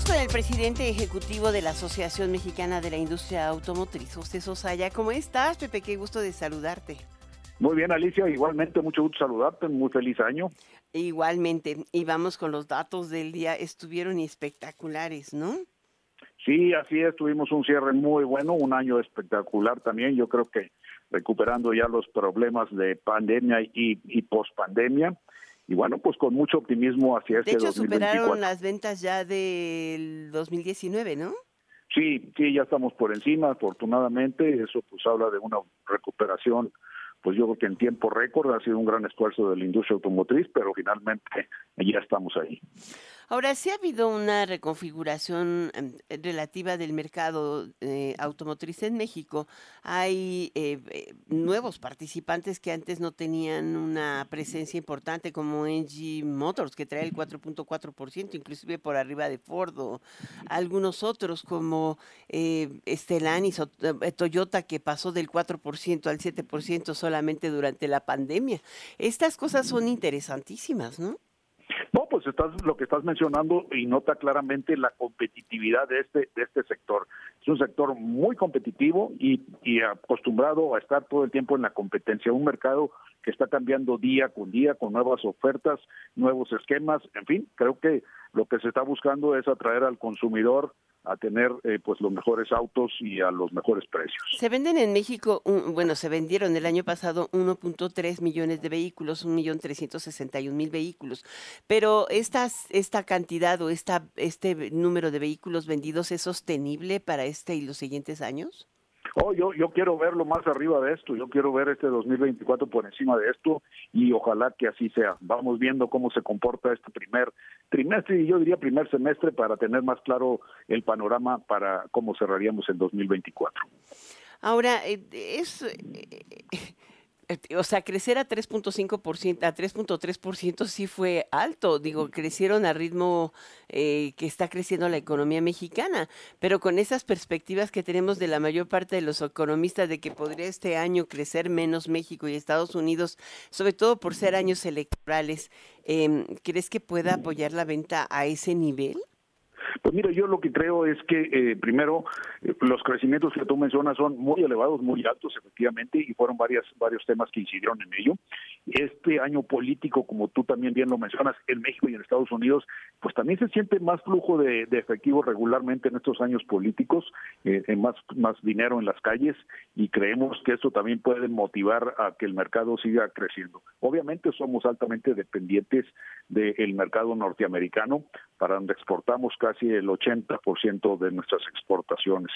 Vamos con el presidente ejecutivo de la Asociación Mexicana de la Industria Automotriz, José Sosaya. ¿Cómo estás, Pepe? Qué gusto de saludarte. Muy bien, Alicia, igualmente mucho gusto saludarte, muy feliz año. Igualmente, y vamos con los datos del día, estuvieron espectaculares, ¿no? Sí, así es, tuvimos un cierre muy bueno, un año espectacular también, yo creo que recuperando ya los problemas de pandemia y, y pospandemia, y bueno, pues con mucho optimismo hacia este De hecho, 2024. superaron las ventas ya del 2019, ¿no? Sí, sí, ya estamos por encima, afortunadamente, eso pues habla de una recuperación pues yo creo que en tiempo récord ha sido un gran esfuerzo de la industria automotriz, pero finalmente ya estamos ahí. Ahora, sí ha habido una reconfiguración em, relativa del mercado eh, automotriz en México. Hay eh, eh, nuevos participantes que antes no tenían una presencia importante, como NG Motors, que trae el 4.4%, inclusive por arriba de Ford, o algunos otros como Stellantis o Toyota, que pasó del 4% al 7% solamente durante la pandemia. Estas cosas son interesantísimas, ¿no? No, pues estás lo que estás mencionando y nota claramente la competitividad de este de este sector. Es un sector muy competitivo y, y acostumbrado a estar todo el tiempo en la competencia, un mercado que está cambiando día con día con nuevas ofertas, nuevos esquemas, en fin, creo que lo que se está buscando es atraer al consumidor a tener eh, pues los mejores autos y a los mejores precios. Se venden en México, un, bueno, se vendieron el año pasado 1.3 millones de vehículos, 1.361.000 vehículos, pero estas, esta cantidad o esta, este número de vehículos vendidos es sostenible para este y los siguientes años? Oh, yo, yo quiero verlo más arriba de esto, yo quiero ver este 2024 por encima de esto y ojalá que así sea. Vamos viendo cómo se comporta este primer trimestre y yo diría primer semestre para tener más claro el panorama para cómo cerraríamos el 2024. Ahora, eh, es... Eh, o sea, crecer a 3.5%, a 3.3% sí fue alto. Digo, crecieron a ritmo eh, que está creciendo la economía mexicana, pero con esas perspectivas que tenemos de la mayor parte de los economistas de que podría este año crecer menos México y Estados Unidos, sobre todo por ser años electorales, eh, ¿crees que pueda apoyar la venta a ese nivel? Pues mira, yo lo que creo es que eh, primero eh, los crecimientos que tú mencionas son muy elevados, muy altos efectivamente, y fueron varias, varios temas que incidieron en ello. Este año político, como tú también bien lo mencionas, en México y en Estados Unidos, pues también se siente más flujo de, de efectivo regularmente en estos años políticos, eh, más, más dinero en las calles, y creemos que eso también puede motivar a que el mercado siga creciendo. Obviamente somos altamente dependientes del mercado norteamericano, para donde exportamos casi el 80% de nuestras exportaciones.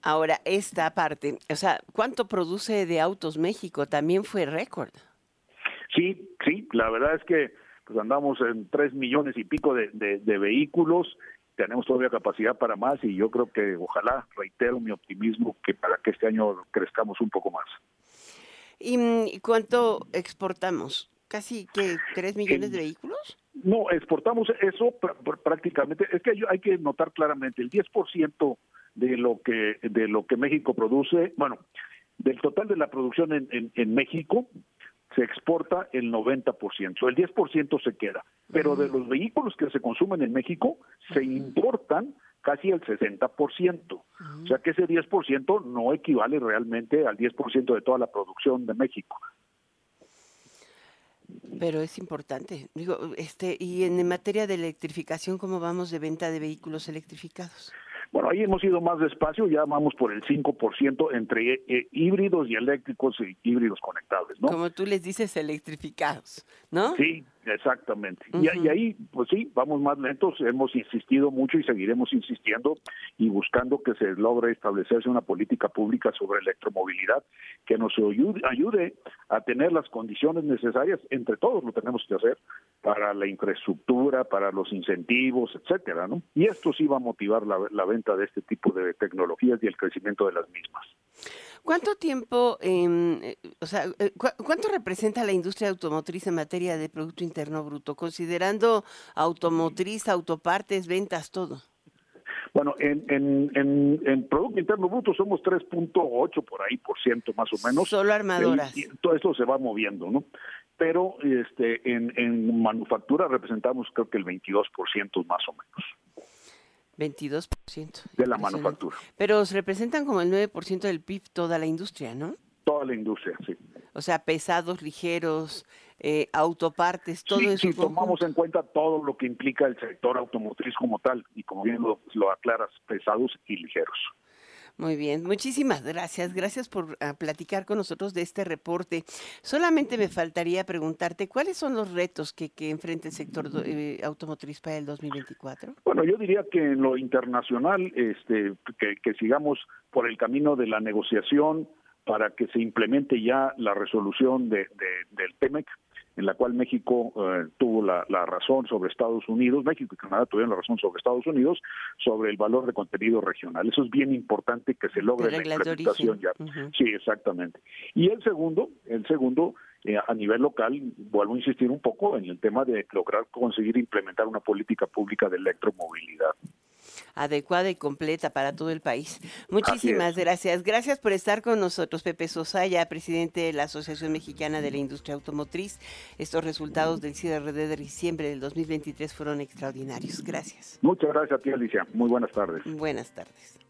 Ahora, esta parte, o sea, ¿cuánto produce de autos México? También fue récord. Sí, sí, la verdad es que pues andamos en tres millones y pico de, de, de vehículos, tenemos todavía capacidad para más y yo creo que ojalá, reitero mi optimismo, que para que este año crezcamos un poco más. ¿Y cuánto exportamos? ¿Casi que tres millones de vehículos? No, exportamos eso prácticamente. Es que hay, hay que notar claramente el 10% de lo que de lo que México produce, bueno, del total de la producción en, en, en México se exporta el 90%, el 10% se queda, pero de los vehículos que se consumen en México se importan casi el 60%. O sea que ese 10% no equivale realmente al 10% de toda la producción de México. Pero es importante. Digo, este, y en materia de electrificación, ¿cómo vamos de venta de vehículos electrificados? Bueno, ahí hemos ido más despacio, ya vamos por el 5% entre eh, híbridos y eléctricos y híbridos conectables, ¿no? Como tú les dices, electrificados, ¿no? Sí, exactamente. Uh -huh. y, y, ahí, pues sí, vamos más lentos, hemos insistido mucho y seguiremos insistiendo y buscando que se logre establecerse una política pública sobre electromovilidad que nos ayude, a tener las condiciones necesarias, entre todos lo tenemos que hacer, para la infraestructura, para los incentivos, etcétera, ¿no? Y esto sí va a motivar la, la venta de este tipo de tecnologías y el crecimiento de las mismas. ¿Cuánto tiempo, eh, o sea, cu cuánto representa la industria automotriz en materia de Producto Interno Bruto, considerando automotriz, autopartes, ventas, todo? Bueno, en, en, en, en Producto Interno Bruto somos 3.8 por ahí, por ciento más o menos. Solo armadoras. Y, y todo esto se va moviendo, ¿no? Pero este, en, en manufactura representamos creo que el 22% más o menos. 22%. De la manufactura. Pero representan como el 9% del PIB toda la industria, ¿no? Toda la industria, sí. O sea, pesados, ligeros, eh, autopartes, todo eso. Si tomamos en cuenta todo lo que implica el sector automotriz como tal, y como bien lo, lo aclaras, pesados y ligeros. Muy bien, muchísimas gracias. Gracias por ah, platicar con nosotros de este reporte. Solamente me faltaría preguntarte, ¿cuáles son los retos que, que enfrenta el sector eh, automotriz para el 2024? Bueno, yo diría que en lo internacional, este, que, sigamos por el camino de la negociación para que se implemente ya la resolución de, del TEMEC, en la cual México eh, tuvo la, razón sobre Estados Unidos, México y Canadá tuvieron la razón sobre Estados Unidos, sobre el valor de contenido regional. Eso es bien importante que se logre la implementación ya. Sí, exactamente. Y el segundo, el segundo, eh, a nivel local, vuelvo a insistir un poco en el tema de lograr conseguir implementar una política pública de electromovilidad adecuada y completa para todo el país. Muchísimas gracias. Gracias por estar con nosotros, Pepe Sosaya, presidente de la Asociación Mexicana de la Industria Automotriz. Estos resultados del cierre de diciembre del 2023 fueron extraordinarios. Gracias. Muchas gracias a ti, Alicia. Muy buenas tardes. Buenas tardes.